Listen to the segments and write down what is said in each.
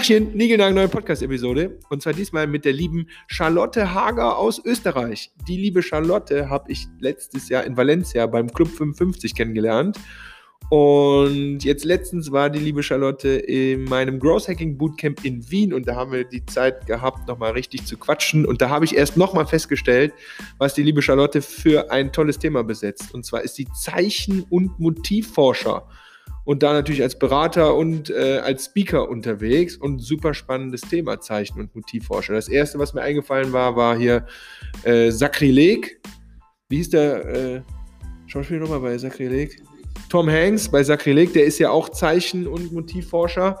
Tachchen, Nigelnagel, neue Podcast-Episode. Und zwar diesmal mit der lieben Charlotte Hager aus Österreich. Die liebe Charlotte habe ich letztes Jahr in Valencia beim Club 55 kennengelernt. Und jetzt letztens war die liebe Charlotte in meinem Growth Hacking Bootcamp in Wien und da haben wir die Zeit gehabt, nochmal richtig zu quatschen. Und da habe ich erst nochmal festgestellt, was die liebe Charlotte für ein tolles Thema besetzt. Und zwar ist sie Zeichen- und Motivforscher und da natürlich als Berater und äh, als Speaker unterwegs und super spannendes Thema Zeichen- und Motivforscher. Das erste, was mir eingefallen war, war hier äh, Sakrileg. Wie hieß der äh, Schauspieler nochmal bei Sakrileg? Tom Hanks bei Sakrileg, der ist ja auch Zeichen- und Motivforscher.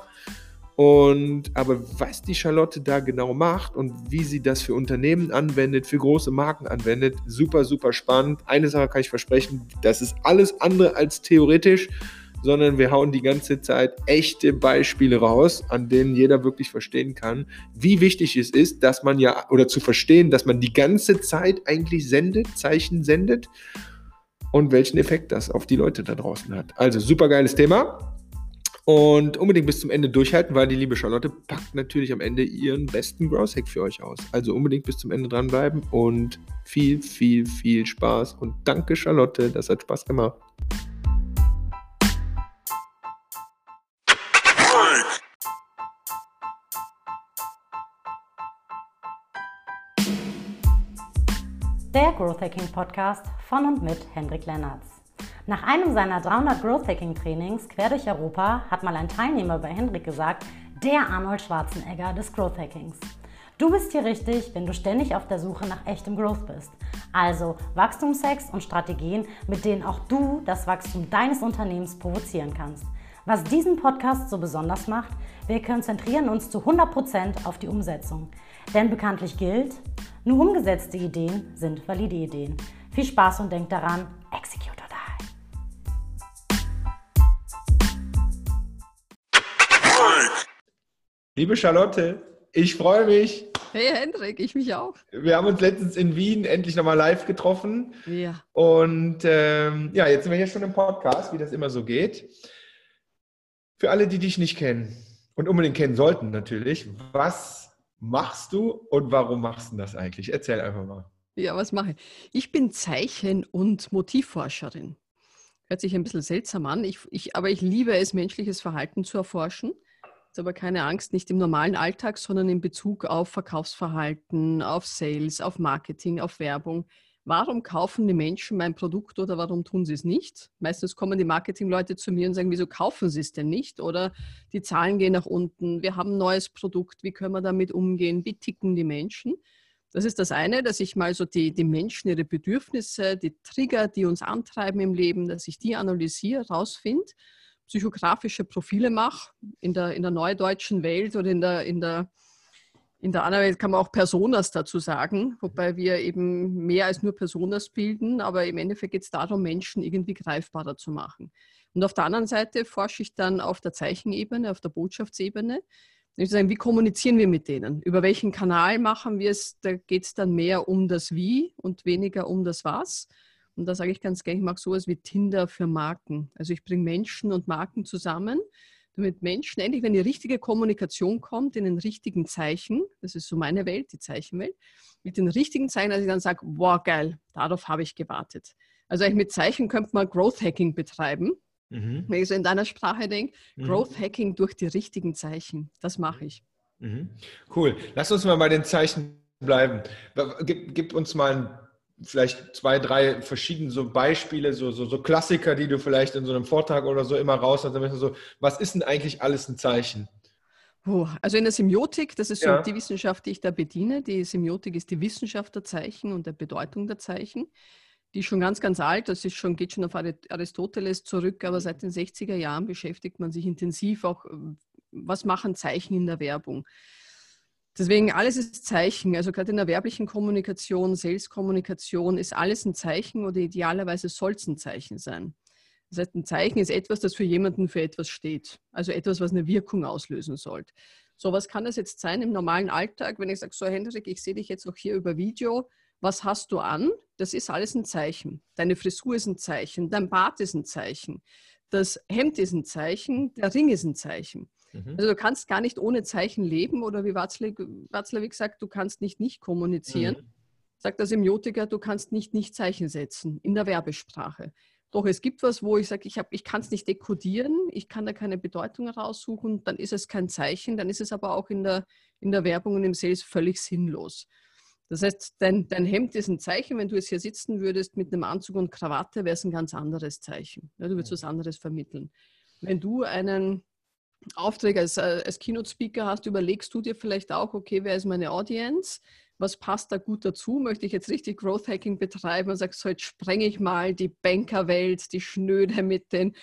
Und aber was die Charlotte da genau macht und wie sie das für Unternehmen anwendet, für große Marken anwendet, super, super spannend. Eine Sache kann ich versprechen, das ist alles andere als theoretisch, sondern wir hauen die ganze Zeit echte Beispiele raus, an denen jeder wirklich verstehen kann, wie wichtig es ist, dass man ja, oder zu verstehen, dass man die ganze Zeit eigentlich sendet, Zeichen sendet und welchen Effekt das auf die Leute da draußen hat. Also super geiles Thema. Und unbedingt bis zum Ende durchhalten, weil die liebe Charlotte packt natürlich am Ende ihren besten Growth Hack für euch aus. Also unbedingt bis zum Ende dranbleiben und viel, viel, viel Spaß. Und danke Charlotte, das hat Spaß gemacht. Der Growth Hacking Podcast von und mit Hendrik Lennertz. Nach einem seiner 300 Growth Hacking Trainings quer durch Europa hat mal ein Teilnehmer bei Hendrik gesagt, der Arnold Schwarzenegger des Growth Hackings. Du bist hier richtig, wenn du ständig auf der Suche nach echtem Growth bist. Also Wachstumshacks und Strategien, mit denen auch du das Wachstum deines Unternehmens provozieren kannst. Was diesen Podcast so besonders macht, wir konzentrieren uns zu 100% auf die Umsetzung. Denn bekanntlich gilt, nur umgesetzte Ideen sind valide Ideen. Viel Spaß und denkt daran, execute or die. Liebe Charlotte, ich freue mich. Hey Hendrik, ich mich auch. Wir haben uns letztens in Wien endlich nochmal live getroffen. Ja. Und ähm, ja, jetzt sind wir hier schon im Podcast, wie das immer so geht. Für alle, die dich nicht kennen und unbedingt kennen sollten natürlich, was machst du und warum machst du das eigentlich? Erzähl einfach mal. Ja, was mache ich? Ich bin Zeichen- und Motivforscherin. Hört sich ein bisschen seltsam an, ich, ich, aber ich liebe es, menschliches Verhalten zu erforschen. Ist aber keine Angst, nicht im normalen Alltag, sondern in Bezug auf Verkaufsverhalten, auf Sales, auf Marketing, auf Werbung. Warum kaufen die Menschen mein Produkt oder warum tun sie es nicht? Meistens kommen die Marketingleute zu mir und sagen, wieso kaufen sie es denn nicht? Oder die Zahlen gehen nach unten, wir haben ein neues Produkt, wie können wir damit umgehen? Wie ticken die Menschen? Das ist das eine, dass ich mal so die, die Menschen, ihre Bedürfnisse, die Trigger, die uns antreiben im Leben, dass ich die analysiere, rausfinde, psychografische Profile mache. In der, in der neudeutschen Welt oder in der, in der, in der anderen Welt kann man auch Personas dazu sagen, wobei wir eben mehr als nur Personas bilden, aber im Endeffekt geht es darum, Menschen irgendwie greifbarer zu machen. Und auf der anderen Seite forsche ich dann auf der Zeichenebene, auf der Botschaftsebene. Wie kommunizieren wir mit denen? Über welchen Kanal machen wir es? Da geht es dann mehr um das Wie und weniger um das Was. Und da sage ich ganz gerne, ich mache sowas wie Tinder für Marken. Also ich bringe Menschen und Marken zusammen, damit Menschen endlich, wenn die richtige Kommunikation kommt, in den richtigen Zeichen, das ist so meine Welt, die Zeichenwelt, mit den richtigen Zeichen, dass ich dann sage, wow, geil, darauf habe ich gewartet. Also eigentlich mit Zeichen könnte man Growth Hacking betreiben. Mhm. Wenn ich so in deiner Sprache denke, mhm. Growth Hacking durch die richtigen Zeichen, das mache ich. Mhm. Cool. Lass uns mal bei den Zeichen bleiben. Gib, gib uns mal ein vielleicht zwei, drei verschiedene so Beispiele, so, so, so Klassiker, die du vielleicht in so einem Vortrag oder so immer raus hast, so, was ist denn eigentlich alles ein Zeichen? also in der Semiotik, das ist so ja. die Wissenschaft, die ich da bediene. Die Semiotik ist die Wissenschaft der Zeichen und der Bedeutung der Zeichen. Die ist schon ganz, ganz alt, das ist schon, geht schon auf Aristoteles zurück, aber seit den 60er Jahren beschäftigt man sich intensiv auch, was machen Zeichen in der Werbung. Deswegen alles ist Zeichen. Also gerade in der werblichen Kommunikation, Sales-Kommunikation ist alles ein Zeichen oder idealerweise soll es ein Zeichen sein. Das heißt, ein Zeichen ist etwas, das für jemanden für etwas steht. Also etwas, was eine Wirkung auslösen sollte. So, was kann das jetzt sein im normalen Alltag, wenn ich sage, so Hendrik, ich sehe dich jetzt auch hier über Video, was hast du an? Das ist alles ein Zeichen. Deine Frisur ist ein Zeichen, dein Bart ist ein Zeichen, das Hemd ist ein Zeichen, der Ring ist ein Zeichen. Mhm. Also du kannst gar nicht ohne Zeichen leben oder wie Watzlawick sagt, du kannst nicht nicht kommunizieren. Mhm. Sagt der Semiotiker, du kannst nicht nicht Zeichen setzen in der Werbesprache. Doch es gibt was, wo ich sage, ich, ich kann es nicht dekodieren, ich kann da keine Bedeutung raussuchen, dann ist es kein Zeichen, dann ist es aber auch in der, in der Werbung und im Sales völlig sinnlos. Das heißt, dein, dein Hemd ist ein Zeichen, wenn du jetzt hier sitzen würdest mit einem Anzug und Krawatte, wäre es ein ganz anderes Zeichen. Ja, du würdest was anderes vermitteln. Wenn du einen Auftrag als, äh, als Keynote-Speaker hast, überlegst du dir vielleicht auch, okay, wer ist meine Audience? Was passt da gut dazu? Möchte ich jetzt richtig Growth Hacking betreiben und sagst, so jetzt sprenge ich mal die Bankerwelt, die Schnöde mit den,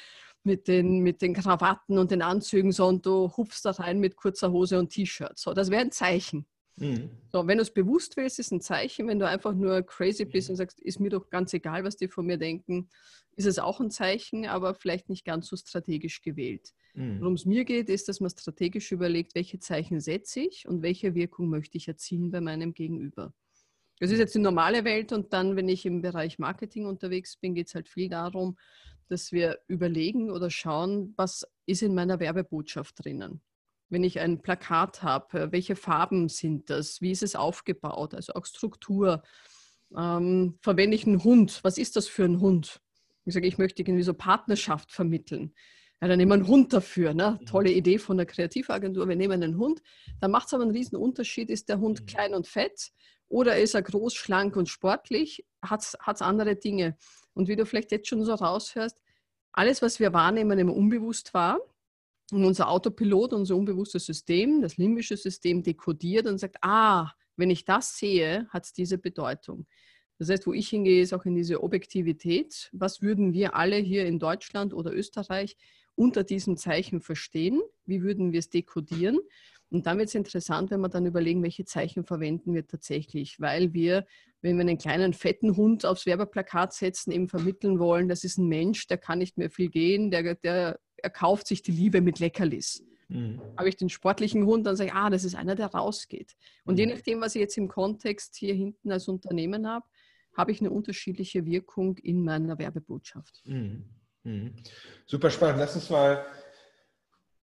mit den, mit den Krawatten und den Anzügen, sondern du hupfst da rein mit kurzer Hose und T-Shirt. So, das wäre ein Zeichen. Mhm. So, wenn du es bewusst willst, ist ein Zeichen. Wenn du einfach nur crazy bist mhm. und sagst, ist mir doch ganz egal, was die von mir denken, ist es auch ein Zeichen, aber vielleicht nicht ganz so strategisch gewählt. Mhm. Worum es mir geht, ist, dass man strategisch überlegt, welche Zeichen setze ich und welche Wirkung möchte ich erzielen bei meinem Gegenüber. Das ist mhm. jetzt die normale Welt und dann, wenn ich im Bereich Marketing unterwegs bin, geht es halt viel darum, dass wir überlegen oder schauen, was ist in meiner Werbebotschaft drinnen. Wenn ich ein Plakat habe, welche Farben sind das? Wie ist es aufgebaut? Also auch Struktur. Ähm, verwende ich einen Hund? Was ist das für ein Hund? Ich sage, ich möchte irgendwie so Partnerschaft vermitteln. Ja, dann nehmen wir einen Hund dafür. Ne? Mhm. Tolle Idee von der Kreativagentur. Wir nehmen einen Hund. Da macht es aber einen riesen Unterschied. Ist der Hund mhm. klein und fett oder ist er groß, schlank und sportlich? Hat es andere Dinge. Und wie du vielleicht jetzt schon so raushörst, alles, was wir wahrnehmen, nehmen wir unbewusst wahr. Und unser Autopilot, unser unbewusstes System, das limbische System dekodiert und sagt, ah, wenn ich das sehe, hat es diese Bedeutung. Das heißt, wo ich hingehe, ist auch in diese Objektivität. Was würden wir alle hier in Deutschland oder Österreich unter diesem Zeichen verstehen? Wie würden wir es dekodieren? Und dann wird es interessant, wenn wir dann überlegen, welche Zeichen verwenden wir tatsächlich, weil wir, wenn wir einen kleinen fetten Hund aufs Werbeplakat setzen, eben vermitteln wollen, das ist ein Mensch, der kann nicht mehr viel gehen, der, der erkauft sich die Liebe mit Leckerlis. Mhm. Habe ich den sportlichen Hund, dann sage ich, ah, das ist einer, der rausgeht. Und mhm. je nachdem, was ich jetzt im Kontext hier hinten als Unternehmen habe, habe ich eine unterschiedliche Wirkung in meiner Werbebotschaft. Mhm. Mhm. Super spannend. Lass uns mal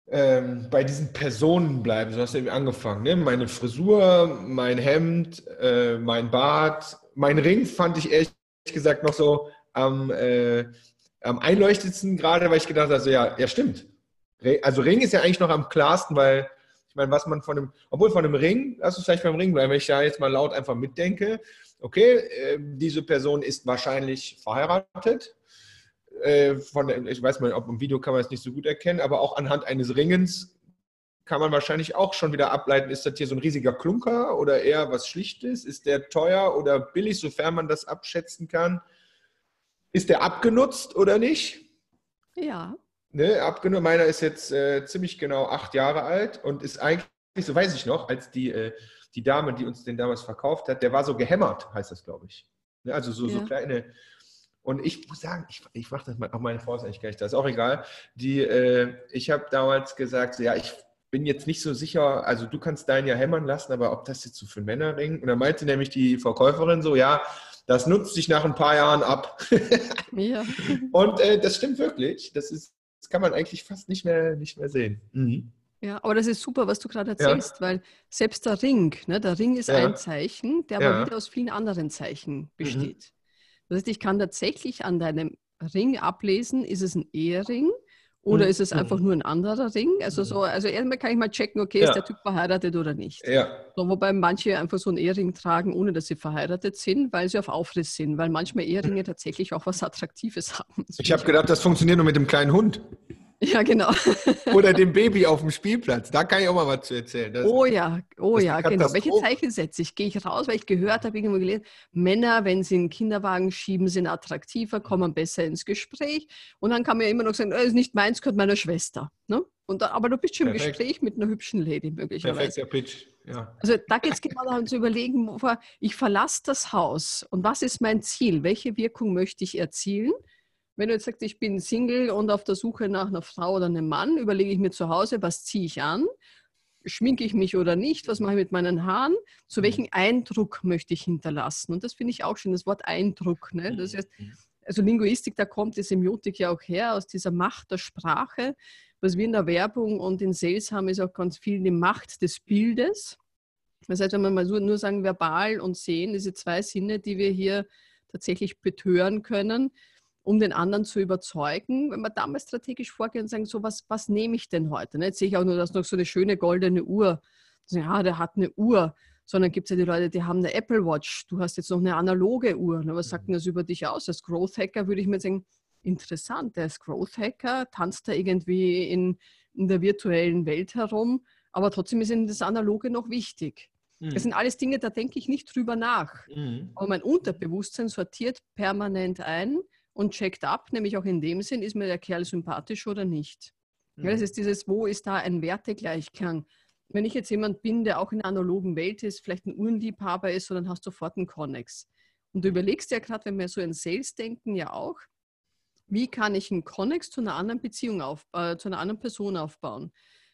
ähm, bei diesen Personen bleiben. So hast du eben angefangen. Ne? Meine Frisur, mein Hemd, äh, mein Bart, mein Ring fand ich ehrlich gesagt noch so am, äh, am einleuchtendsten gerade, weil ich gedacht habe, also, ja, ja, stimmt. Also Ring ist ja eigentlich noch am klarsten, weil ich meine, was man von einem, obwohl von einem Ring, lass uns vielleicht beim Ring bleiben, wenn ich da jetzt mal laut einfach mitdenke, okay, äh, diese Person ist wahrscheinlich verheiratet, äh, von, ich weiß mal, ob im Video kann man es nicht so gut erkennen, aber auch anhand eines Ringens kann man wahrscheinlich auch schon wieder ableiten, ist das hier so ein riesiger Klunker oder eher was Schlichtes? Ist der teuer oder billig, sofern man das abschätzen kann? Ist der abgenutzt oder nicht? Ja. Ne, abgenutzt. Meiner ist jetzt äh, ziemlich genau acht Jahre alt und ist eigentlich, so weiß ich noch, als die, äh, die Dame, die uns den damals verkauft hat, der war so gehämmert, heißt das, glaube ich. Ne, also so, ja. so kleine und ich muss sagen, ich, ich mache das mal, auch meine Frau ist eigentlich gar nicht da, ist auch egal. Die, äh, ich habe damals gesagt, so, ja, ich bin jetzt nicht so sicher, also du kannst deinen ja hämmern lassen, aber ob das jetzt so für Männer ringt? Und dann meinte nämlich die Verkäuferin so, ja, das nutzt sich nach ein paar Jahren ab. ja. Und äh, das stimmt wirklich. Das ist, das kann man eigentlich fast nicht mehr, nicht mehr sehen. Mhm. Ja, aber das ist super, was du gerade erzählst, ja. weil selbst der Ring, ne, der Ring ist ja. ein Zeichen, der aber wieder aus vielen anderen Zeichen mhm. besteht. Mhm. Das heißt, ich kann tatsächlich an deinem Ring ablesen, ist es ein Ehering oder mhm. ist es einfach nur ein anderer Ring? Also so, also erstmal kann ich mal checken, okay, ja. ist der Typ verheiratet oder nicht. Ja. So, wobei manche einfach so einen Ehering tragen, ohne dass sie verheiratet sind, weil sie auf Aufriss sind, weil manchmal Eheringe tatsächlich auch was Attraktives haben. ich habe gedacht, das funktioniert nur mit dem kleinen Hund. Ja, genau. Oder dem Baby auf dem Spielplatz. Da kann ich auch mal was zu erzählen. Das, oh ja, oh ja, genau. Welche Zeichen setze ich? Gehe ich raus, weil ich gehört habe, irgendwo gelesen, Männer, wenn sie einen Kinderwagen schieben, sind attraktiver, kommen besser ins Gespräch. Und dann kann man ja immer noch sagen, das ist nicht meins, gehört meiner Schwester. Ne? Und, aber du bist schon im Gespräch mit einer hübschen Lady möglicherweise. Perfekter Pitch, ja. Also da geht es genau darum zu überlegen, ich verlasse das Haus und was ist mein Ziel? Welche Wirkung möchte ich erzielen? Wenn du jetzt sagst, ich bin Single und auf der Suche nach einer Frau oder einem Mann, überlege ich mir zu Hause, was ziehe ich an? Schminke ich mich oder nicht? Was mache ich mit meinen Haaren? Zu mhm. welchem Eindruck möchte ich hinterlassen? Und das finde ich auch schön, das Wort Eindruck. Ne? Das heißt, mhm. also Linguistik, da kommt die Semiotik ja auch her, aus dieser Macht der Sprache. was wir in der Werbung und in Sales haben, ist auch ganz viel die Macht des Bildes. Das heißt, wenn wir mal nur sagen, verbal und sehen, diese zwei Sinne, die wir hier tatsächlich betören können, um den anderen zu überzeugen, wenn wir da mal strategisch vorgehen und sagen, so was, was nehme ich denn heute? Jetzt sehe ich auch nur, dass noch so eine schöne goldene Uhr. Ja, der hat eine Uhr. Sondern gibt es ja die Leute, die haben eine Apple Watch. Du hast jetzt noch eine analoge Uhr. Was sagt denn das über dich aus? Als Growth Hacker würde ich mir sagen, interessant, der ist Growth Hacker, tanzt da irgendwie in, in der virtuellen Welt herum, aber trotzdem ist ihm das Analoge noch wichtig. Mhm. Das sind alles Dinge, da denke ich nicht drüber nach. Mhm. Aber mein Unterbewusstsein sortiert permanent ein und checkt ab, nämlich auch in dem Sinn, ist mir der Kerl sympathisch oder nicht. Mhm. Ja, das ist dieses, wo ist da ein Wertegleichklang? Wenn ich jetzt jemand bin, der auch in der analogen Welt ist, vielleicht ein Uhrenliebhaber ist, so, dann hast du sofort einen Connex. Und du überlegst ja gerade, wenn wir so in Sales denken, ja auch, wie kann ich einen Connex zu einer anderen Beziehung auf, äh, zu einer anderen Person aufbauen?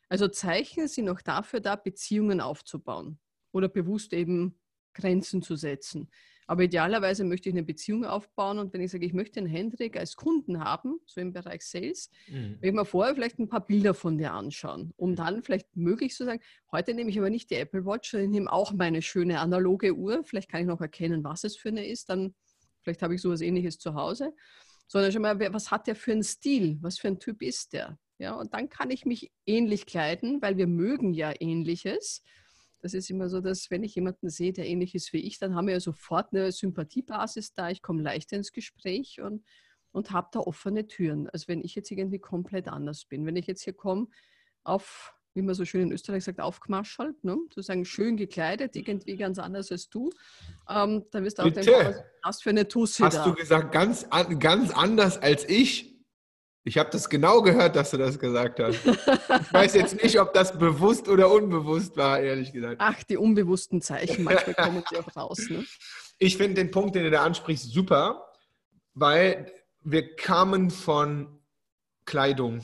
Also Zeichen sind auch dafür da, Beziehungen aufzubauen oder bewusst eben Grenzen zu setzen. Aber idealerweise möchte ich eine Beziehung aufbauen und wenn ich sage, ich möchte einen Hendrik als Kunden haben, so im Bereich Sales, mhm. will ich mir vorher vielleicht ein paar Bilder von dir anschauen, um mhm. dann vielleicht möglich zu sagen, heute nehme ich aber nicht die Apple Watch, sondern ich nehme auch meine schöne analoge Uhr. Vielleicht kann ich noch erkennen, was es für eine ist. Dann vielleicht habe ich sowas ähnliches zu Hause sondern schon mal, was hat der für einen Stil? Was für ein Typ ist der? Ja, und dann kann ich mich ähnlich kleiden, weil wir mögen ja Ähnliches. Das ist immer so, dass wenn ich jemanden sehe, der ähnlich ist wie ich, dann haben wir ja sofort eine Sympathiebasis da. Ich komme leichter ins Gespräch und, und habe da offene Türen. Also wenn ich jetzt irgendwie komplett anders bin. Wenn ich jetzt hier komme auf wie man so schön in Österreich sagt, aufgemaschelt, ne? sozusagen schön gekleidet, irgendwie ganz anders als du, ähm, dann wirst du auch Bitte? denken, was hast für eine Tusse Hast da. du gesagt, ganz, ganz anders als ich? Ich habe das genau gehört, dass du das gesagt hast. Ich weiß jetzt nicht, ob das bewusst oder unbewusst war, ehrlich gesagt. Ach, die unbewussten Zeichen, manchmal kommen die auch raus. Ne? Ich finde den Punkt, den du da ansprichst, super, weil wir kamen von Kleidung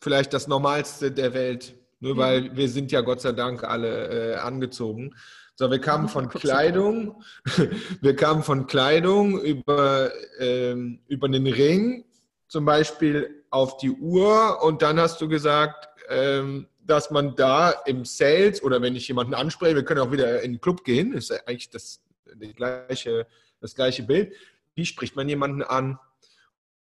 vielleicht das Normalste der Welt. Nur mhm. weil wir sind ja Gott sei Dank alle äh, angezogen. So, wir kamen von Kleidung, wir kamen von Kleidung über, ähm, über den Ring, zum Beispiel auf die Uhr und dann hast du gesagt, ähm, dass man da im Sales oder wenn ich jemanden anspreche, wir können auch wieder in den Club gehen, ist eigentlich das, das, gleiche, das gleiche Bild. Wie spricht man jemanden an?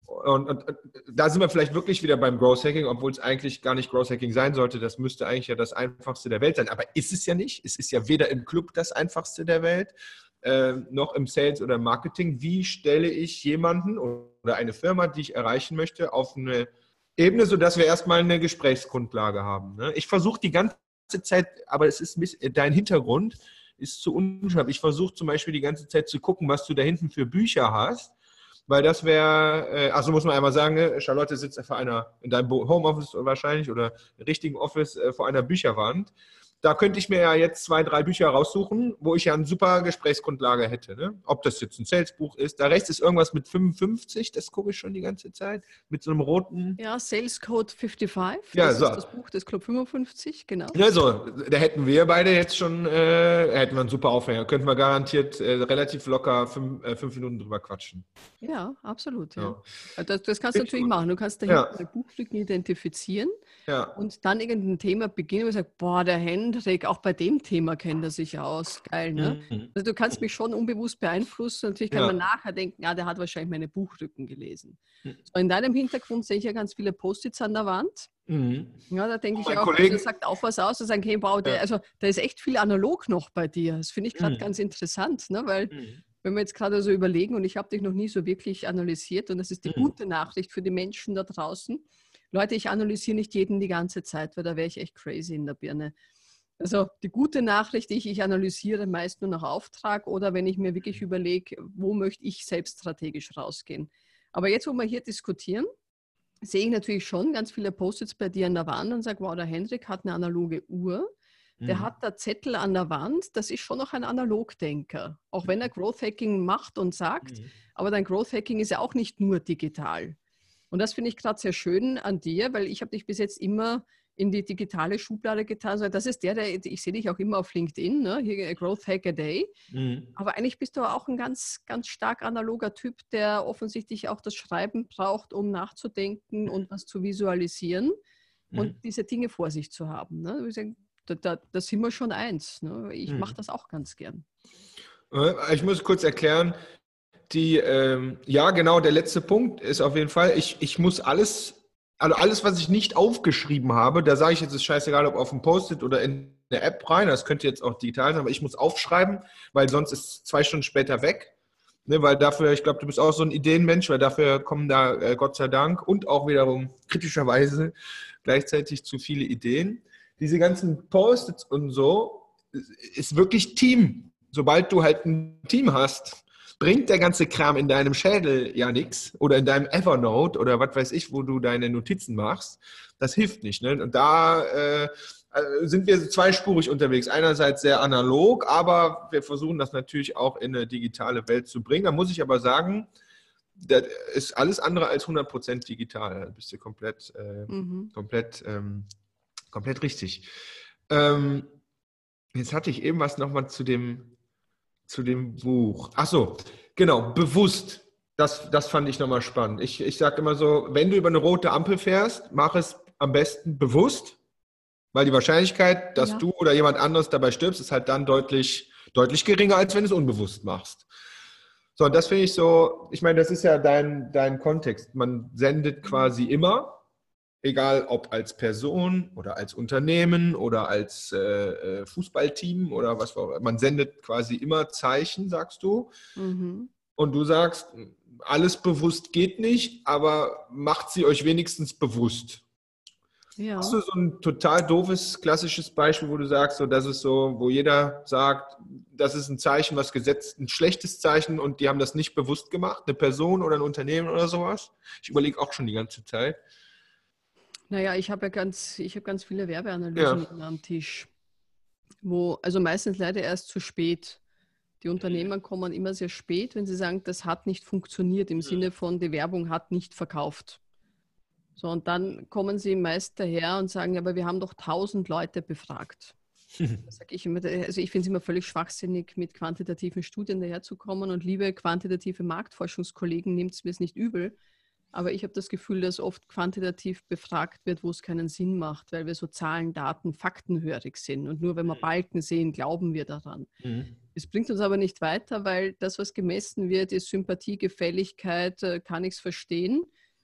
Und, und, und, da sind wir vielleicht wirklich wieder beim Growth Hacking, obwohl es eigentlich gar nicht Growth Hacking sein sollte. Das müsste eigentlich ja das einfachste der Welt sein. Aber ist es ja nicht. Es ist ja weder im Club das einfachste der Welt, äh, noch im Sales oder Marketing. Wie stelle ich jemanden oder eine Firma, die ich erreichen möchte, auf eine Ebene, sodass wir erstmal eine Gesprächsgrundlage haben? Ne? Ich versuche die ganze Zeit, aber es ist dein Hintergrund ist zu unscharf. Ich versuche zum Beispiel die ganze Zeit zu gucken, was du da hinten für Bücher hast weil das wäre, äh, also muss man einmal sagen, ne, Charlotte sitzt vor einer, in deinem Homeoffice wahrscheinlich oder richtigen Office äh, vor einer Bücherwand da könnte ich mir ja jetzt zwei, drei Bücher raussuchen, wo ich ja eine super Gesprächsgrundlage hätte. Ne? Ob das jetzt ein Salesbuch ist. Da rechts ist irgendwas mit 55, das gucke ich schon die ganze Zeit, mit so einem roten. Ja, Sales Code 55. Ja, das so. ist das Buch des Club 55, genau. Ja, so, da hätten wir beide jetzt schon, äh, hätten wir einen super Aufhänger. Könnten wir garantiert äh, relativ locker fünf, äh, fünf, Minuten drüber quatschen. Ja, absolut. Ja. ja. Das, das, kannst du natürlich machen. Du kannst dahinter ja. Buchlücken identifizieren ja. und dann irgendein Thema beginnen und sagen, boah, der Hendrik, auch bei dem Thema kennt er sich aus. Geil, ne? Mhm. Also du kannst mich schon unbewusst beeinflussen. Natürlich kann ja. man nachher denken, ja, der hat wahrscheinlich meine Buchrücken gelesen. Mhm. So, in deinem Hintergrund sehe ich ja ganz viele Post-its an der Wand. Mhm. Ja, da denke ich auch, Kollegen, also sagt auch was aus, und sagen, hey, wow, der, ja. also da ist echt viel analog noch bei dir. Das finde ich gerade mhm. ganz interessant, ne? weil mhm. wenn wir jetzt gerade so überlegen und ich habe dich noch nie so wirklich analysiert und das ist die mhm. gute Nachricht für die Menschen da draußen, Leute, ich analysiere nicht jeden die ganze Zeit, weil da wäre ich echt crazy in der Birne. Also die gute Nachricht, ich, ich analysiere meist nur nach Auftrag oder wenn ich mir wirklich überlege, wo möchte ich selbst strategisch rausgehen. Aber jetzt, wo wir hier diskutieren, sehe ich natürlich schon ganz viele Post-its bei dir an der Wand und sage, wow, der Hendrik hat eine analoge Uhr. Der mhm. hat da Zettel an der Wand, das ist schon noch ein Analogdenker. Auch wenn er Growth Hacking macht und sagt, mhm. aber dein Growth Hacking ist ja auch nicht nur digital. Und das finde ich gerade sehr schön an dir, weil ich habe dich bis jetzt immer in die digitale Schublade getan. Also das ist der, der ich sehe dich auch immer auf LinkedIn, ne? hier Growth Hack a Day. Mhm. Aber eigentlich bist du auch ein ganz, ganz stark analoger Typ, der offensichtlich auch das Schreiben braucht, um nachzudenken und was zu visualisieren mhm. und diese Dinge vor sich zu haben. Ne? Da, da, da sind wir schon eins. Ne? Ich mhm. mache das auch ganz gern. Äh, ich muss kurz erklären, die, ähm, ja, genau, der letzte Punkt ist auf jeden Fall, ich, ich muss alles, also alles, was ich nicht aufgeschrieben habe, da sage ich jetzt, ist scheißegal, ob auf dem Post-it oder in eine App rein, das könnte jetzt auch digital sein, aber ich muss aufschreiben, weil sonst ist es zwei Stunden später weg. Ne, weil dafür, ich glaube, du bist auch so ein Ideenmensch, weil dafür kommen da äh, Gott sei Dank und auch wiederum kritischerweise gleichzeitig zu viele Ideen. Diese ganzen Post-its und so ist wirklich Team. Sobald du halt ein Team hast, bringt der ganze Kram in deinem Schädel ja nichts oder in deinem Evernote oder was weiß ich, wo du deine Notizen machst. Das hilft nicht. Ne? Und da äh, sind wir zweispurig unterwegs. Einerseits sehr analog, aber wir versuchen das natürlich auch in eine digitale Welt zu bringen. Da muss ich aber sagen, das ist alles andere als 100% digital. Da bist du komplett, äh, mhm. komplett, ähm, komplett richtig. Ähm, jetzt hatte ich eben was nochmal zu dem zu dem Buch. Ach so, genau, bewusst. Das, das fand ich nochmal spannend. Ich, ich sage immer so, wenn du über eine rote Ampel fährst, mach es am besten bewusst, weil die Wahrscheinlichkeit, dass ja. du oder jemand anderes dabei stirbst, ist halt dann deutlich, deutlich geringer, als wenn du es unbewusst machst. So, und das finde ich so, ich meine, das ist ja dein, dein Kontext. Man sendet quasi immer egal ob als Person oder als Unternehmen oder als äh, äh Fußballteam oder was auch immer. Man sendet quasi immer Zeichen, sagst du. Mhm. Und du sagst, alles bewusst geht nicht, aber macht sie euch wenigstens bewusst. Ja. Hast du so ein total doofes, klassisches Beispiel, wo du sagst, so, das ist so, wo jeder sagt, das ist ein Zeichen, was gesetzt, ein schlechtes Zeichen und die haben das nicht bewusst gemacht, eine Person oder ein Unternehmen oder sowas? Ich überlege auch schon die ganze Zeit. Naja, ich habe ja ganz, ich habe ganz viele Werbeanalysen ja. am Tisch, wo, also meistens leider erst zu spät. Die Unternehmer kommen immer sehr spät, wenn sie sagen, das hat nicht funktioniert, im Sinne von, die Werbung hat nicht verkauft. So, und dann kommen sie meist daher und sagen, aber wir haben doch tausend Leute befragt. sag ich immer, also ich finde es immer völlig schwachsinnig, mit quantitativen Studien daherzukommen und liebe quantitative Marktforschungskollegen, nehmt es mir nicht übel. Aber ich habe das Gefühl, dass oft quantitativ befragt wird, wo es keinen Sinn macht, weil wir so Zahlen, Daten, Faktenhörig sind. Und nur wenn wir mhm. Balken sehen, glauben wir daran. Mhm. Es bringt uns aber nicht weiter, weil das, was gemessen wird, ist Sympathie, Gefälligkeit, äh, kann ich es verstehen.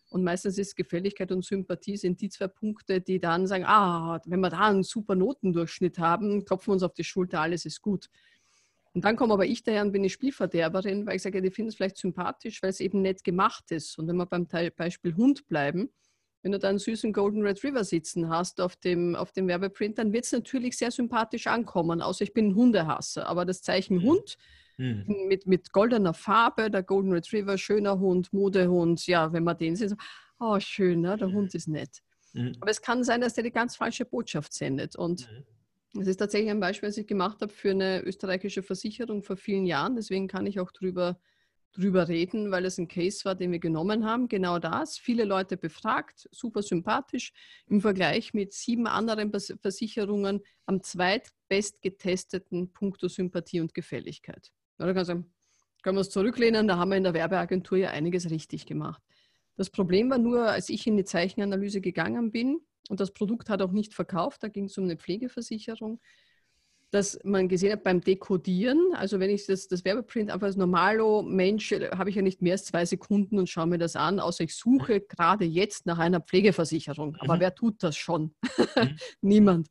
Und meistens ist Gefälligkeit und Sympathie sind die zwei Punkte, die dann sagen, ah, wenn wir da einen super Notendurchschnitt haben, klopfen wir uns auf die Schulter, alles ist gut. Und dann komme aber ich daher und bin eine Spielverderberin, weil ich sage, die finden es vielleicht sympathisch, weil es eben nett gemacht ist. Und wenn wir beim Beispiel Hund bleiben, wenn du da einen süßen Golden Retriever sitzen hast auf dem, auf dem Werbeprint, dann wird es natürlich sehr sympathisch ankommen, außer ich bin ein Hundehasser. Aber das Zeichen mhm. Hund mhm. mit, mit goldener Farbe, der Golden Retriever, schöner Hund, Modehund, ja, wenn man den sieht, oh schön, ne? der mhm. Hund ist nett. Mhm. Aber es kann sein, dass der die ganz falsche Botschaft sendet. Und mhm. Das ist tatsächlich ein Beispiel, das ich gemacht habe für eine österreichische Versicherung vor vielen Jahren. Deswegen kann ich auch drüber, drüber reden, weil es ein Case war, den wir genommen haben. Genau das. Viele Leute befragt, super sympathisch. Im Vergleich mit sieben anderen Versicherungen am zweitbest getesteten Punkto Sympathie und Gefälligkeit. Ja, da kann sagen, können wir uns zurücklehnen, da haben wir in der Werbeagentur ja einiges richtig gemacht. Das Problem war nur, als ich in die Zeichenanalyse gegangen bin, und das Produkt hat auch nicht verkauft, da ging es um eine Pflegeversicherung, dass man gesehen hat beim Dekodieren, also wenn ich das, das Werbeprint einfach als normalo Mensch, äh, habe ich ja nicht mehr als zwei Sekunden und schaue mir das an, außer ich suche gerade jetzt nach einer Pflegeversicherung. Aber mhm. wer tut das schon? Mhm. Niemand.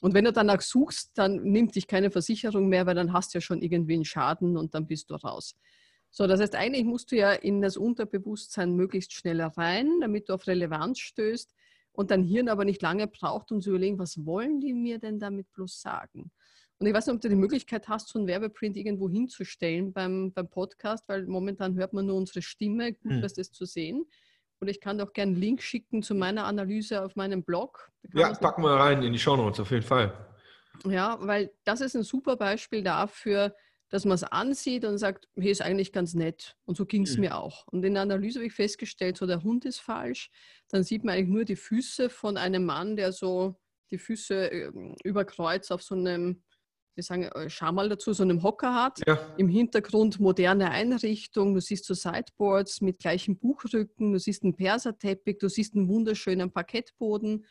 Und wenn du danach suchst, dann nimmt dich keine Versicherung mehr, weil dann hast du ja schon irgendwie einen Schaden und dann bist du raus. So, das heißt, eigentlich musst du ja in das Unterbewusstsein möglichst schnell rein, damit du auf Relevanz stößt und dein Hirn aber nicht lange braucht, um zu überlegen, was wollen die mir denn damit bloß sagen? Und ich weiß nicht, ob du die Möglichkeit hast, so ein Werbeprint irgendwo hinzustellen beim, beim Podcast, weil momentan hört man nur unsere Stimme. Gut, hm. das zu sehen. Und ich kann doch gerne einen Link schicken zu meiner Analyse auf meinem Blog. Ja, packen wir rein in die Show Notes auf jeden Fall. Ja, weil das ist ein super Beispiel dafür, dass man es ansieht und sagt, hey, ist eigentlich ganz nett. Und so ging es mhm. mir auch. Und in der Analyse habe ich festgestellt, so der Hund ist falsch. Dann sieht man eigentlich nur die Füße von einem Mann, der so die Füße ähm, über Kreuz auf so einem, wir sagen äh, Schamal dazu, so einem Hocker hat. Ja. Im Hintergrund moderne Einrichtung. Du siehst so Sideboards mit gleichem Buchrücken. Du siehst einen Perserteppich. Du siehst einen wunderschönen Parkettboden.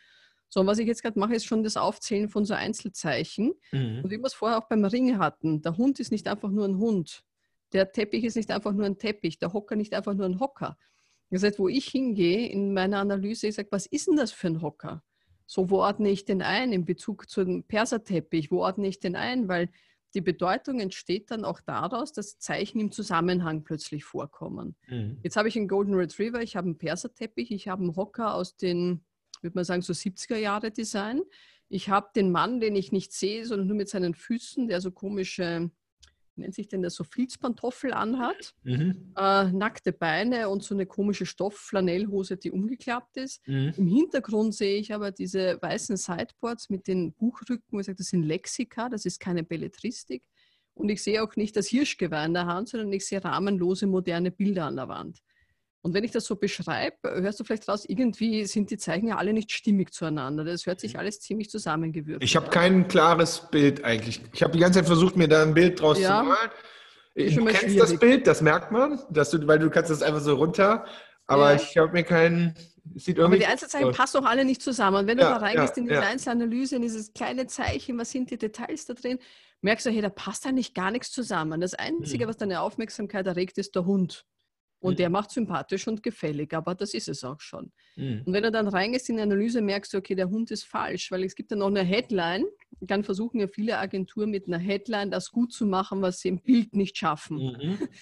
So, und was ich jetzt gerade mache, ist schon das Aufzählen von so Einzelzeichen. Mhm. Und wie wir es vorher auch beim Ring hatten, der Hund ist nicht einfach nur ein Hund. Der Teppich ist nicht einfach nur ein Teppich, der Hocker nicht einfach nur ein Hocker. Das heißt, wo ich hingehe in meiner Analyse, ich sage, was ist denn das für ein Hocker? So, wo ordne ich den ein in Bezug zu dem Perserteppich? Wo ordne ich den ein? Weil die Bedeutung entsteht dann auch daraus, dass Zeichen im Zusammenhang plötzlich vorkommen. Mhm. Jetzt habe ich einen Golden Retriever, ich habe einen Perserteppich, ich habe einen Hocker aus den würde man sagen, so 70er Jahre Design. Ich habe den Mann, den ich nicht sehe, sondern nur mit seinen Füßen, der so komische, wie nennt sich denn das, so Filzpantoffel anhat, mhm. äh, nackte Beine und so eine komische Stoffflanellhose, die umgeklappt ist. Mhm. Im Hintergrund sehe ich aber diese weißen Sideboards mit den Buchrücken, wo ich sage, das sind Lexika, das ist keine Belletristik. Und ich sehe auch nicht das Hirschgeweih in der Hand, sondern ich sehe rahmenlose moderne Bilder an der Wand. Und wenn ich das so beschreibe, hörst du vielleicht raus, irgendwie sind die Zeichen ja alle nicht stimmig zueinander. Das hört sich mhm. alles ziemlich zusammengewürfelt Ich habe kein klares Bild eigentlich. Ich habe die ganze Zeit versucht, mir da ein Bild draus ja, zu malen. Du kennst schwierig. das Bild, das merkt man, dass du, weil du kannst das einfach so runter. Aber ja. ich habe mir keinen. Sieht irgendwie aber die Einzelzeichen aus. passen auch alle nicht zusammen. Und wenn ja, du da reingehst in die Einzelanalyse, in dieses kleine Zeichen, was sind die Details da drin, merkst du, hey, da passt eigentlich gar nichts zusammen. Das Einzige, hm. was deine Aufmerksamkeit erregt, ist der Hund. Und mhm. der macht sympathisch und gefällig, aber das ist es auch schon. Mhm. Und wenn du dann reingehst in die Analyse, merkst du, okay, der Hund ist falsch, weil es gibt ja noch eine Headline. Dann versuchen ja viele Agenturen mit einer Headline das gut zu machen, was sie im Bild nicht schaffen. Mhm.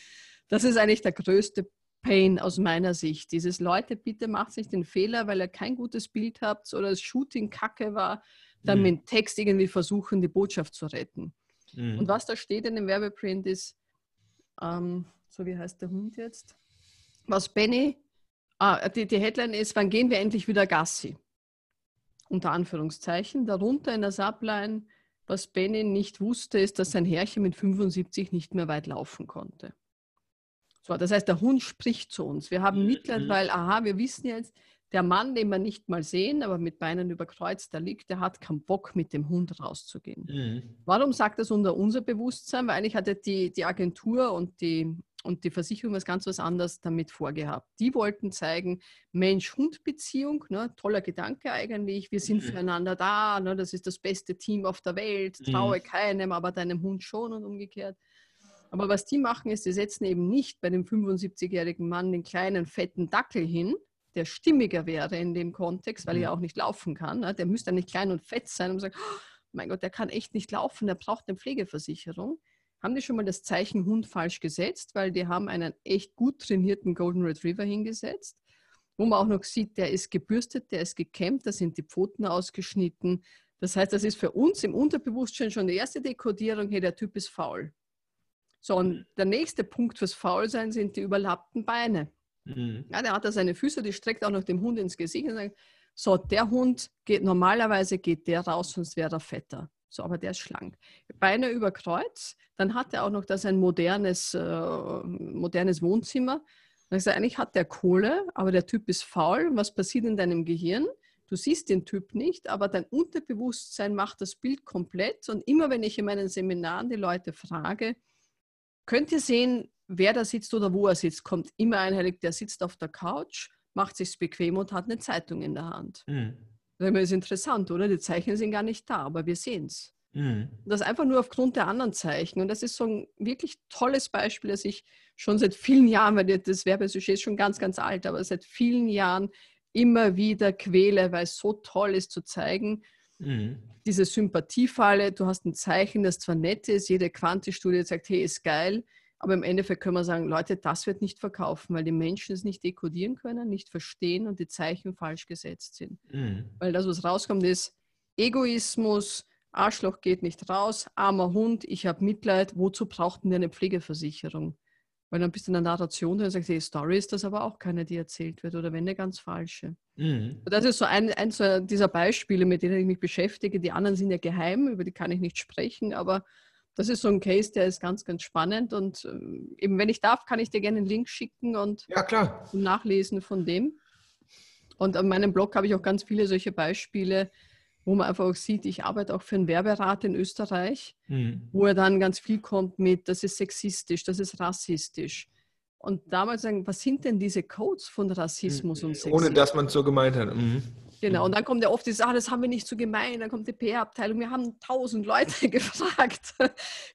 Das ist eigentlich der größte Pain aus meiner Sicht. Dieses Leute, bitte macht sich den Fehler, weil ihr kein gutes Bild habt oder das Shooting kacke war, dann mhm. mit dem Text irgendwie versuchen, die Botschaft zu retten. Mhm. Und was da steht in dem Werbeprint ist, ähm, so wie heißt der Hund jetzt? Was Benny, ah, die, die Headline ist, wann gehen wir endlich wieder Gassi? Unter Anführungszeichen. Darunter in der Subline, was Benny nicht wusste, ist, dass sein Herrchen mit 75 nicht mehr weit laufen konnte. So, das heißt, der Hund spricht zu uns. Wir haben mhm. Mitleid, weil, aha, wir wissen jetzt, der Mann, den wir nicht mal sehen, aber mit Beinen überkreuzt da liegt, der hat keinen Bock, mit dem Hund rauszugehen. Mhm. Warum sagt das unter unser Bewusstsein? Weil eigentlich hatte die, die Agentur und die, und die Versicherung was ganz was anderes damit vorgehabt. Die wollten zeigen, Mensch-Hund-Beziehung, ne, toller Gedanke eigentlich, wir sind mhm. füreinander da, ne, das ist das beste Team auf der Welt, traue mhm. keinem, aber deinem Hund schon und umgekehrt. Aber was die machen, ist, sie setzen eben nicht bei dem 75-jährigen Mann den kleinen, fetten Dackel hin, der stimmiger wäre in dem Kontext, weil mhm. er auch nicht laufen kann. Ne? Der müsste nicht klein und fett sein und sagen, oh, mein Gott, der kann echt nicht laufen, der braucht eine Pflegeversicherung haben die schon mal das Zeichen Hund falsch gesetzt, weil die haben einen echt gut trainierten Golden Retriever hingesetzt, wo man auch noch sieht, der ist gebürstet, der ist gekämmt, da sind die Pfoten ausgeschnitten. Das heißt, das ist für uns im Unterbewusstsein schon die erste Dekodierung, hey, der Typ ist faul. So, und der nächste Punkt fürs Faulsein sind die überlappten Beine. Mhm. Ja, der hat da seine Füße, die streckt auch noch dem Hund ins Gesicht und sagt, so, der Hund geht, normalerweise geht der raus, sonst wäre er fetter. So, aber der ist schlank. Beine über Kreuz, dann hat er auch noch das ein modernes, äh, modernes Wohnzimmer. Dann ich eigentlich hat der Kohle, aber der Typ ist faul. Was passiert in deinem Gehirn? Du siehst den Typ nicht, aber dein Unterbewusstsein macht das Bild komplett. Und immer wenn ich in meinen Seminaren die Leute frage, könnt ihr sehen, wer da sitzt oder wo er sitzt, kommt immer einhellig, der sitzt auf der Couch, macht sich bequem und hat eine Zeitung in der Hand. Mhm. Das ist interessant, oder? Die Zeichen sind gar nicht da, aber wir sehen es. Mhm. Das einfach nur aufgrund der anderen Zeichen. Und das ist so ein wirklich tolles Beispiel, das ich schon seit vielen Jahren, weil das Werbesujet ist schon ganz, ganz alt, aber seit vielen Jahren immer wieder quäle, weil es so toll ist zu zeigen. Mhm. Diese Sympathiefalle, du hast ein Zeichen, das zwar nett ist, jede Quantistudie sagt, hey, ist geil, aber im Endeffekt können wir sagen, Leute, das wird nicht verkaufen, weil die Menschen es nicht dekodieren können, nicht verstehen und die Zeichen falsch gesetzt sind. Mhm. Weil das, was rauskommt, ist Egoismus, Arschloch geht nicht raus, armer Hund, ich habe Mitleid, wozu braucht denn eine Pflegeversicherung? Weil dann bist du in einer Narration und sagst, hey, Story ist das aber auch keine, die erzählt wird oder wenn eine ganz falsche. Mhm. Das ist so ein, ein dieser Beispiele, mit denen ich mich beschäftige. Die anderen sind ja geheim, über die kann ich nicht sprechen, aber das ist so ein Case, der ist ganz, ganz spannend. Und ähm, eben, wenn ich darf, kann ich dir gerne einen Link schicken und ja, klar. nachlesen von dem. Und an meinem Blog habe ich auch ganz viele solche Beispiele, wo man einfach auch sieht, ich arbeite auch für einen Werberat in Österreich, mhm. wo er dann ganz viel kommt mit, das ist sexistisch, das ist rassistisch. Und damals sagen, was sind denn diese Codes von Rassismus mhm. und Sexismus? Ohne dass man es so gemeint hat. Mhm. Genau, und dann kommt ja oft die Sache, das haben wir nicht so gemeint. Dann kommt die PR-Abteilung, wir haben tausend Leute gefragt.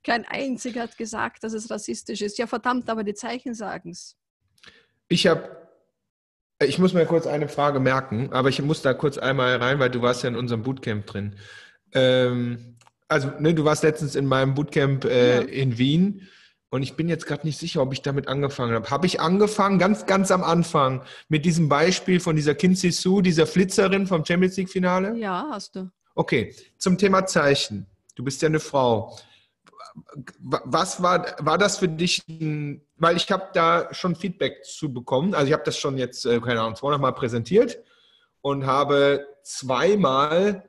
Kein einziger hat gesagt, dass es rassistisch ist. Ja, verdammt, aber die Zeichen sagen es. Ich habe ich muss mir kurz eine Frage merken, aber ich muss da kurz einmal rein, weil du warst ja in unserem Bootcamp drin. Ähm, also, ne, du warst letztens in meinem Bootcamp äh, ja. in Wien und ich bin jetzt gerade nicht sicher, ob ich damit angefangen habe. Habe ich angefangen, ganz, ganz am Anfang, mit diesem Beispiel von dieser Kinsey Sue, dieser Flitzerin vom Champions League-Finale? Ja, hast du. Okay, zum Thema Zeichen. Du bist ja eine Frau was war, war das für dich, ein, weil ich habe da schon Feedback zu bekommen, also ich habe das schon jetzt, äh, keine Ahnung, 200 Mal präsentiert und habe zweimal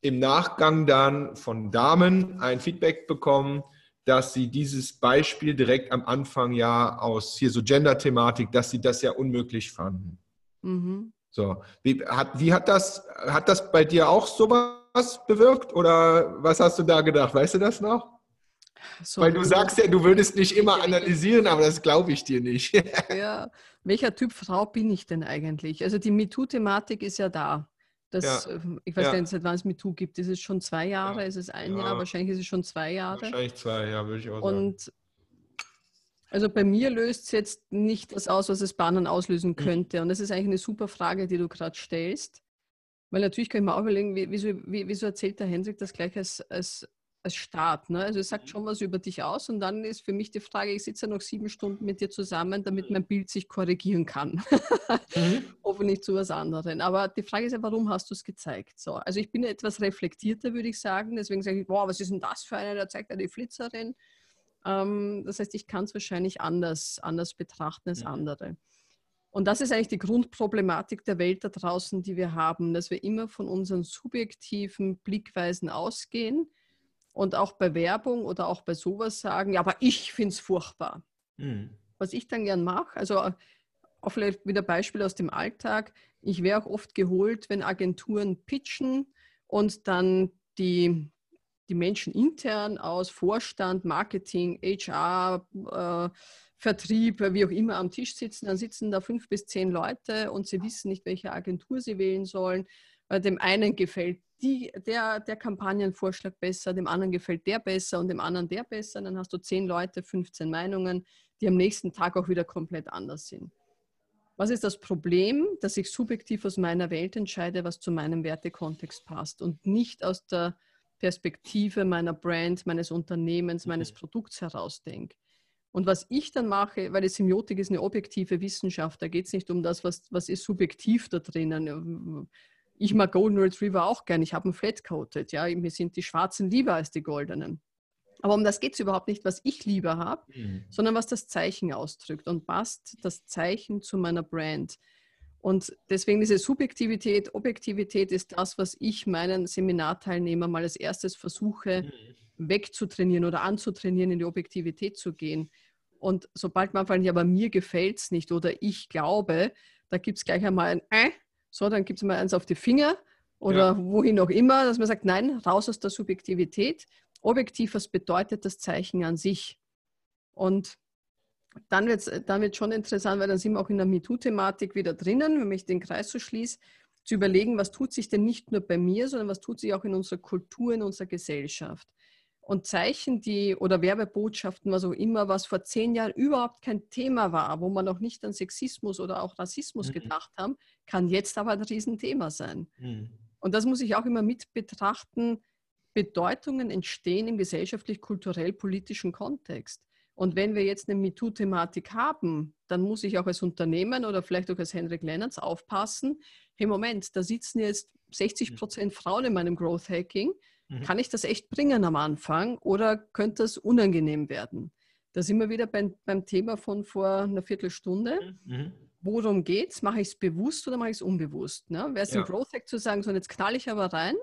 im Nachgang dann von Damen ein Feedback bekommen, dass sie dieses Beispiel direkt am Anfang ja aus hier so Gender-Thematik, dass sie das ja unmöglich fanden. Mhm. So, wie hat, wie hat das, hat das bei dir auch sowas bewirkt oder was hast du da gedacht? Weißt du das noch? So Weil du sagst ja, du würdest nicht immer analysieren, aber das glaube ich dir nicht. ja, welcher Typ Frau bin ich denn eigentlich? Also die MeToo-Thematik ist ja da. Das, ja. Ähm, ich weiß ja. gar nicht, seit wann es MeToo gibt. Ist es schon zwei Jahre? Ja. Ist es ein Jahr? Wahrscheinlich ist es schon zwei Jahre. Wahrscheinlich zwei, ja, würde ich auch sagen. Und also bei mir löst es jetzt nicht das aus, was es bei anderen auslösen hm. könnte. Und das ist eigentlich eine super Frage, die du gerade stellst. Weil natürlich kann ich mir auch überlegen, wieso, wieso erzählt der Hendrik das gleich als, als als Start. Ne? Also es sagt mhm. schon was über dich aus und dann ist für mich die Frage, ich sitze ja noch sieben Stunden mit dir zusammen, damit mein Bild sich korrigieren kann. mhm. Hoffentlich zu was anderem. Aber die Frage ist ja, warum hast du es gezeigt? So, also ich bin etwas reflektierter, würde ich sagen. Deswegen sage ich, wow, was ist denn das für eine? Da zeigt er die Flitzerin. Ähm, das heißt, ich kann es wahrscheinlich anders, anders betrachten als mhm. andere. Und das ist eigentlich die Grundproblematik der Welt da draußen, die wir haben, dass wir immer von unseren subjektiven Blickweisen ausgehen und auch bei Werbung oder auch bei sowas sagen, ja, aber ich finde es furchtbar. Mhm. Was ich dann gern mache, also auch vielleicht wieder Beispiel aus dem Alltag, ich wäre auch oft geholt, wenn Agenturen pitchen und dann die, die Menschen intern aus Vorstand, Marketing, HR, äh, Vertrieb, wie auch immer am Tisch sitzen, dann sitzen da fünf bis zehn Leute und sie wissen nicht, welche Agentur sie wählen sollen. Dem einen gefällt die, der, der Kampagnenvorschlag besser, dem anderen gefällt der besser und dem anderen der besser. Dann hast du zehn Leute, 15 Meinungen, die am nächsten Tag auch wieder komplett anders sind. Was ist das Problem? Dass ich subjektiv aus meiner Welt entscheide, was zu meinem Wertekontext passt und nicht aus der Perspektive meiner Brand, meines Unternehmens, meines Produkts herausdenke. Und was ich dann mache, weil die Semiotik ist eine objektive Wissenschaft, da geht es nicht um das, was, was ist subjektiv da drinnen ich mag Golden Retriever auch gern. Ich habe einen Flat-Coated. Ja, mir sind die schwarzen lieber als die goldenen. Aber um das geht es überhaupt nicht, was ich lieber habe, mhm. sondern was das Zeichen ausdrückt. Und passt das Zeichen zu meiner Brand. Und deswegen diese Subjektivität, Objektivität ist das, was ich meinen Seminarteilnehmern mal als erstes versuche mhm. wegzutrainieren oder anzutrainieren, in die Objektivität zu gehen. Und sobald man fallen, ja, aber mir gefällt es nicht oder ich glaube, da gibt es gleich einmal ein äh, so, dann gibt es mal eins auf die Finger oder ja. wohin auch immer, dass man sagt, nein, raus aus der Subjektivität. Objektiv, was bedeutet das Zeichen an sich? Und dann wird es dann wird's schon interessant, weil dann sind wir auch in der MeToo-Thematik wieder drinnen, wenn ich den Kreis so schließe, zu überlegen, was tut sich denn nicht nur bei mir, sondern was tut sich auch in unserer Kultur, in unserer Gesellschaft. Und Zeichen, die oder Werbebotschaften, was auch immer, was vor zehn Jahren überhaupt kein Thema war, wo man noch nicht an Sexismus oder auch Rassismus mhm. gedacht haben, kann jetzt aber ein Riesenthema sein. Mhm. Und das muss ich auch immer mit betrachten. Bedeutungen entstehen im gesellschaftlich-kulturell-politischen Kontext. Und wenn wir jetzt eine MeToo-Thematik haben, dann muss ich auch als Unternehmen oder vielleicht auch als Henrik Lennartz aufpassen, hey Moment, da sitzen jetzt 60 mhm. Prozent Frauen in meinem Growth Hacking Mhm. Kann ich das echt bringen am Anfang oder könnte es unangenehm werden? Da sind wir wieder beim, beim Thema von vor einer Viertelstunde. Mhm. mhm. Worum geht's? Mache ich es bewusst oder mache ich es unbewusst? Ne? Wäre es ja. ein Growth Hack zu sagen, so jetzt knall ich aber rein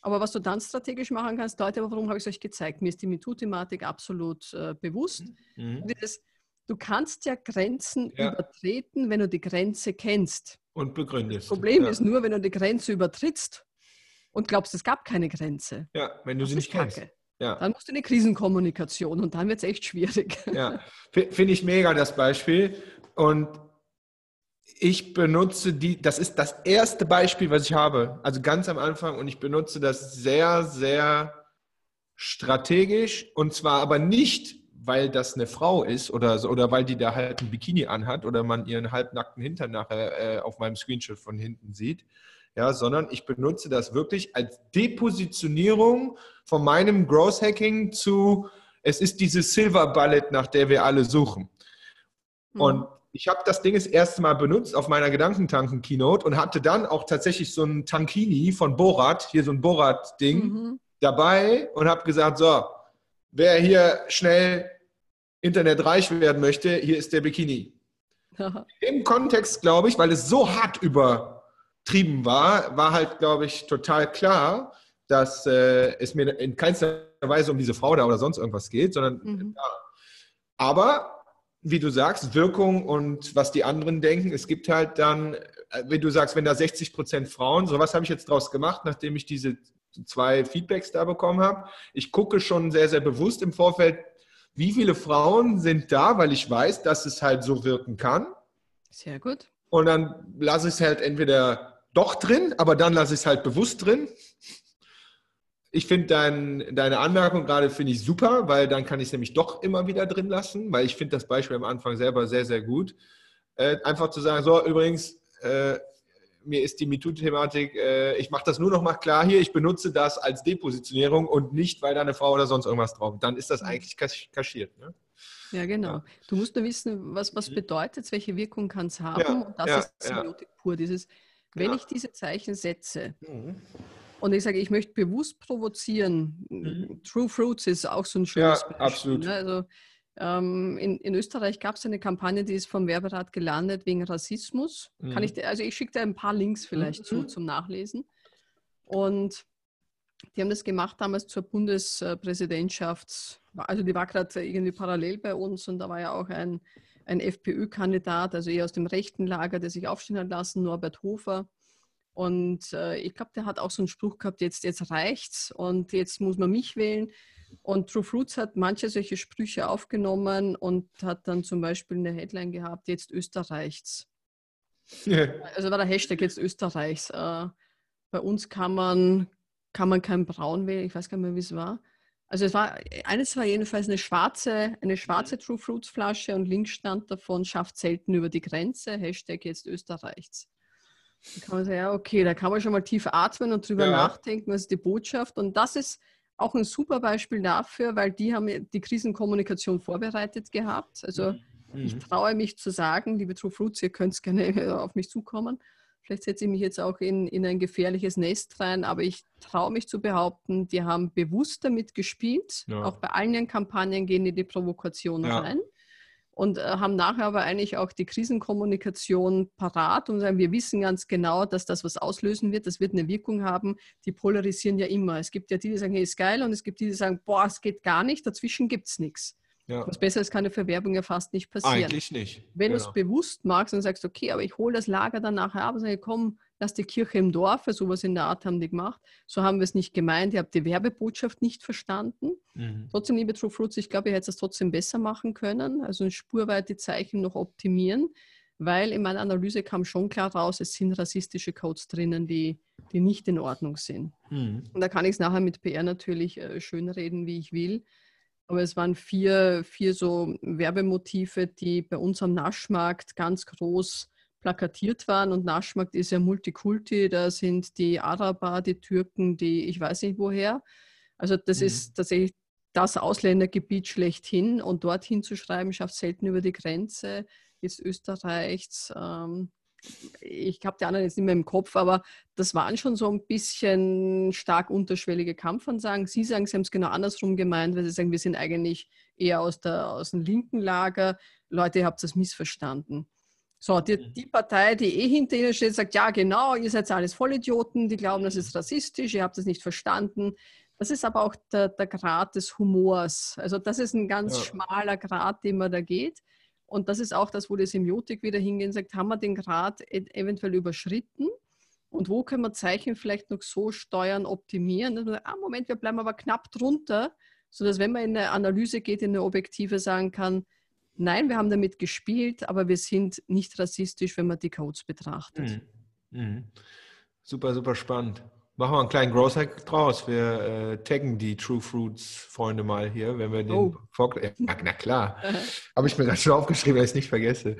Aber was du dann strategisch machen kannst, Leute, aber warum habe ich es euch gezeigt? Mir ist die MeToo-Thematik absolut äh, bewusst. Mhm. Dieses, du kannst ja Grenzen Ja. übertreten, wenn du die Grenze kennst. Und begründest. Das Problem ja. ist nur, wenn du die Grenze übertrittst und glaubst, es gab keine Grenze. Ja, wenn du Das sie nicht kennst. Kacke. Ja. Dann musst du eine Krisenkommunikation und dann wird es echt schwierig. Ja, finde ich mega das Beispiel. Und ich benutze die, das ist das erste Beispiel, was ich habe, also ganz am Anfang, und ich benutze das sehr, sehr strategisch und zwar aber nicht, weil das eine Frau ist oder, so, oder weil die da halt ein Bikini anhat oder man ihren halbnackten Hintern nachher äh, auf meinem Screenshot von hinten sieht, ja, sondern ich benutze das wirklich als Depositionierung von meinem Growth Hacking zu, es ist diese Silver Bullet, nach der wir alle suchen. Mhm. Und ich habe das Ding das erste Mal benutzt auf meiner Gedankentanken-Keynote und hatte dann auch tatsächlich so ein Tankini von Borat, hier so ein Borat-Ding Mhm. dabei und habe gesagt, so, wer hier schnell internetreich werden möchte, hier ist der Bikini. Im Kontext, glaube ich, weil es so hart übertrieben war, war halt, glaube ich, total klar, dass äh, es mir in keinster Weise um diese Frau da oder sonst irgendwas geht, sondern Mhm. aber wie du sagst, Wirkung und was die anderen denken, es gibt halt dann, äh, wie du sagst, wenn da 60 Prozent Frauen, so was habe ich jetzt draus gemacht, nachdem ich diese zwei Feedbacks da bekommen habe. Ich gucke schon sehr, sehr bewusst im Vorfeld, wie viele Frauen sind da, weil ich weiß, dass es halt so wirken kann. Sehr gut. Und dann lasse ich es halt entweder doch drin, aber dann lasse ich es halt bewusst drin. Ich finde dein, deine Anmerkung gerade finde ich super, weil dann kann ich es nämlich doch immer wieder drin lassen, weil ich finde das Beispiel am Anfang selber sehr, sehr gut. Äh, einfach zu sagen, so übrigens, äh, mir ist die MeToo-Thematik, äh, ich mache das nur noch mal klar hier, ich benutze das als Depositionierung und nicht, weil da eine Frau oder sonst irgendwas drauf. Dann ist das eigentlich kasch- kaschiert. Ne? Ja, genau. Ja. Du musst nur wissen, was, was Mhm. bedeutet es, welche Wirkung kann es haben. Ja, und das ja, ist. Semiotik pur. Dieses, wenn Ja. ich diese Zeichen setze Mhm. und ich sage, ich möchte bewusst provozieren, Mhm. True Fruits ist auch so ein schönes Ja, Beispiel. absolut. Ne? Also, ähm, in, in Österreich gab es eine Kampagne, die ist vom Werberat gelandet wegen Rassismus. Kann Mhm. ich, dir- also ich schicke dir ein paar Links vielleicht zu Mhm. zum Nachlesen. Und die haben das gemacht damals zur Bundespräsidentschaft. Also die war gerade irgendwie parallel bei uns und da war ja auch ein, ein FPÖ-Kandidat, also eher aus dem rechten Lager, der sich aufstehen hat lassen, Norbert Hofer. Und äh, ich glaube, der hat auch so einen Spruch gehabt, jetzt, jetzt reicht's und jetzt muss man mich wählen. Und True Fruits hat manche solche Sprüche aufgenommen und hat dann zum Beispiel eine Headline gehabt, jetzt Österreichs. Also war der Hashtag jetzt Österreichs. Äh, bei uns kann man, kann man kein Braun wählen, ich weiß gar nicht mehr, wie es war. Also es war, eines war jedenfalls eine schwarze, eine schwarze True Fruits Flasche und links stand davon, schafft selten über die Grenze, Hashtag jetzt Österreichs. Da kann man sagen, ja, okay, da kann man schon mal tief atmen und drüber Ja. nachdenken, was ist die Botschaft. Und das ist auch ein super Beispiel dafür, weil die haben die Krisenkommunikation vorbereitet gehabt. Also ich Mhm. traue mich zu sagen, liebe True Fruits, ihr könnt gerne auf mich zukommen. Vielleicht setze ich mich jetzt auch in, in ein gefährliches Nest rein, aber ich traue mich zu behaupten, die haben bewusst damit gespielt. Ja. Auch bei allen ihren Kampagnen gehen die in die Provokation Ja. rein und äh, haben nachher aber eigentlich auch die Krisenkommunikation parat und sagen, wir wissen ganz genau, dass das was auslösen wird, das wird eine Wirkung haben. Die polarisieren ja immer. Es gibt ja die, die sagen, hey, ist geil und es gibt die, die sagen, boah, es geht gar nicht, dazwischen gibt es nichts. Ja. Was besser ist, kann eine Verwerbung ja fast nicht passieren. Eigentlich nicht. Wenn du Genau. es bewusst magst und sagst, okay, aber ich hole das Lager dann nachher ab und sage, komm, lass die Kirche im Dorf, sowas in der Art haben die gemacht. So haben wir es nicht gemeint. Ihr habt die Werbebotschaft nicht verstanden. Mhm. Trotzdem, liebe True Fruits, ich glaube, ihr hättet es trotzdem besser machen können. Also eine Spurweit die Zeichen noch optimieren, weil in meiner Analyse kam schon klar raus, es sind rassistische Codes drinnen, die, die nicht in Ordnung sind. Mhm. Und da kann ich es nachher mit PR natürlich äh, schönreden, wie ich will. Aber es waren vier, vier so Werbemotive, die bei uns am Naschmarkt ganz groß plakatiert waren. Und Naschmarkt ist ja Multikulti, da sind die Araber, die Türken, die ich weiß nicht woher. Also das Mhm. ist tatsächlich das Ausländergebiet schlechthin. Und dorthin zu schreiben, schafft selten über die Grenze, ist Österreichs. Ähm, ich habe die anderen jetzt nicht mehr im Kopf, aber das waren schon so ein bisschen stark unterschwellige Kampfansagen. Sie sagen, Sie haben es genau andersrum gemeint, weil Sie sagen, wir sind eigentlich eher aus, der, aus dem linken Lager. Leute, ihr habt das missverstanden. So, die, mhm. die, Partei, die eh hinter ihnen steht, sagt, ja genau, ihr seid alles Vollidioten, die glauben, das ist rassistisch, ihr habt es nicht verstanden. Das ist aber auch der, der Grad des Humors. Also das ist ein ganz ja. schmaler Grad, den man da geht. Und das ist auch das, wo die Semiotik wieder hingehen sagt, haben wir den Grad e-, eventuell überschritten? Und wo können wir Zeichen vielleicht noch so steuern, optimieren? Dass man sagt, ah, Moment, wir bleiben aber knapp drunter, sodass wenn man in eine Analyse geht, in eine Objektive sagen kann, nein, wir haben damit gespielt, aber wir sind nicht rassistisch, wenn man die Codes betrachtet. Mhm. Mhm. Super, super spannend. Machen wir einen kleinen Growth Hack draus. Wir äh, taggen die True Fruits Freunde mal hier, wenn wir den oh. ja, na, klar. Habe ich mir gerade schon aufgeschrieben, weil ich es nicht vergesse.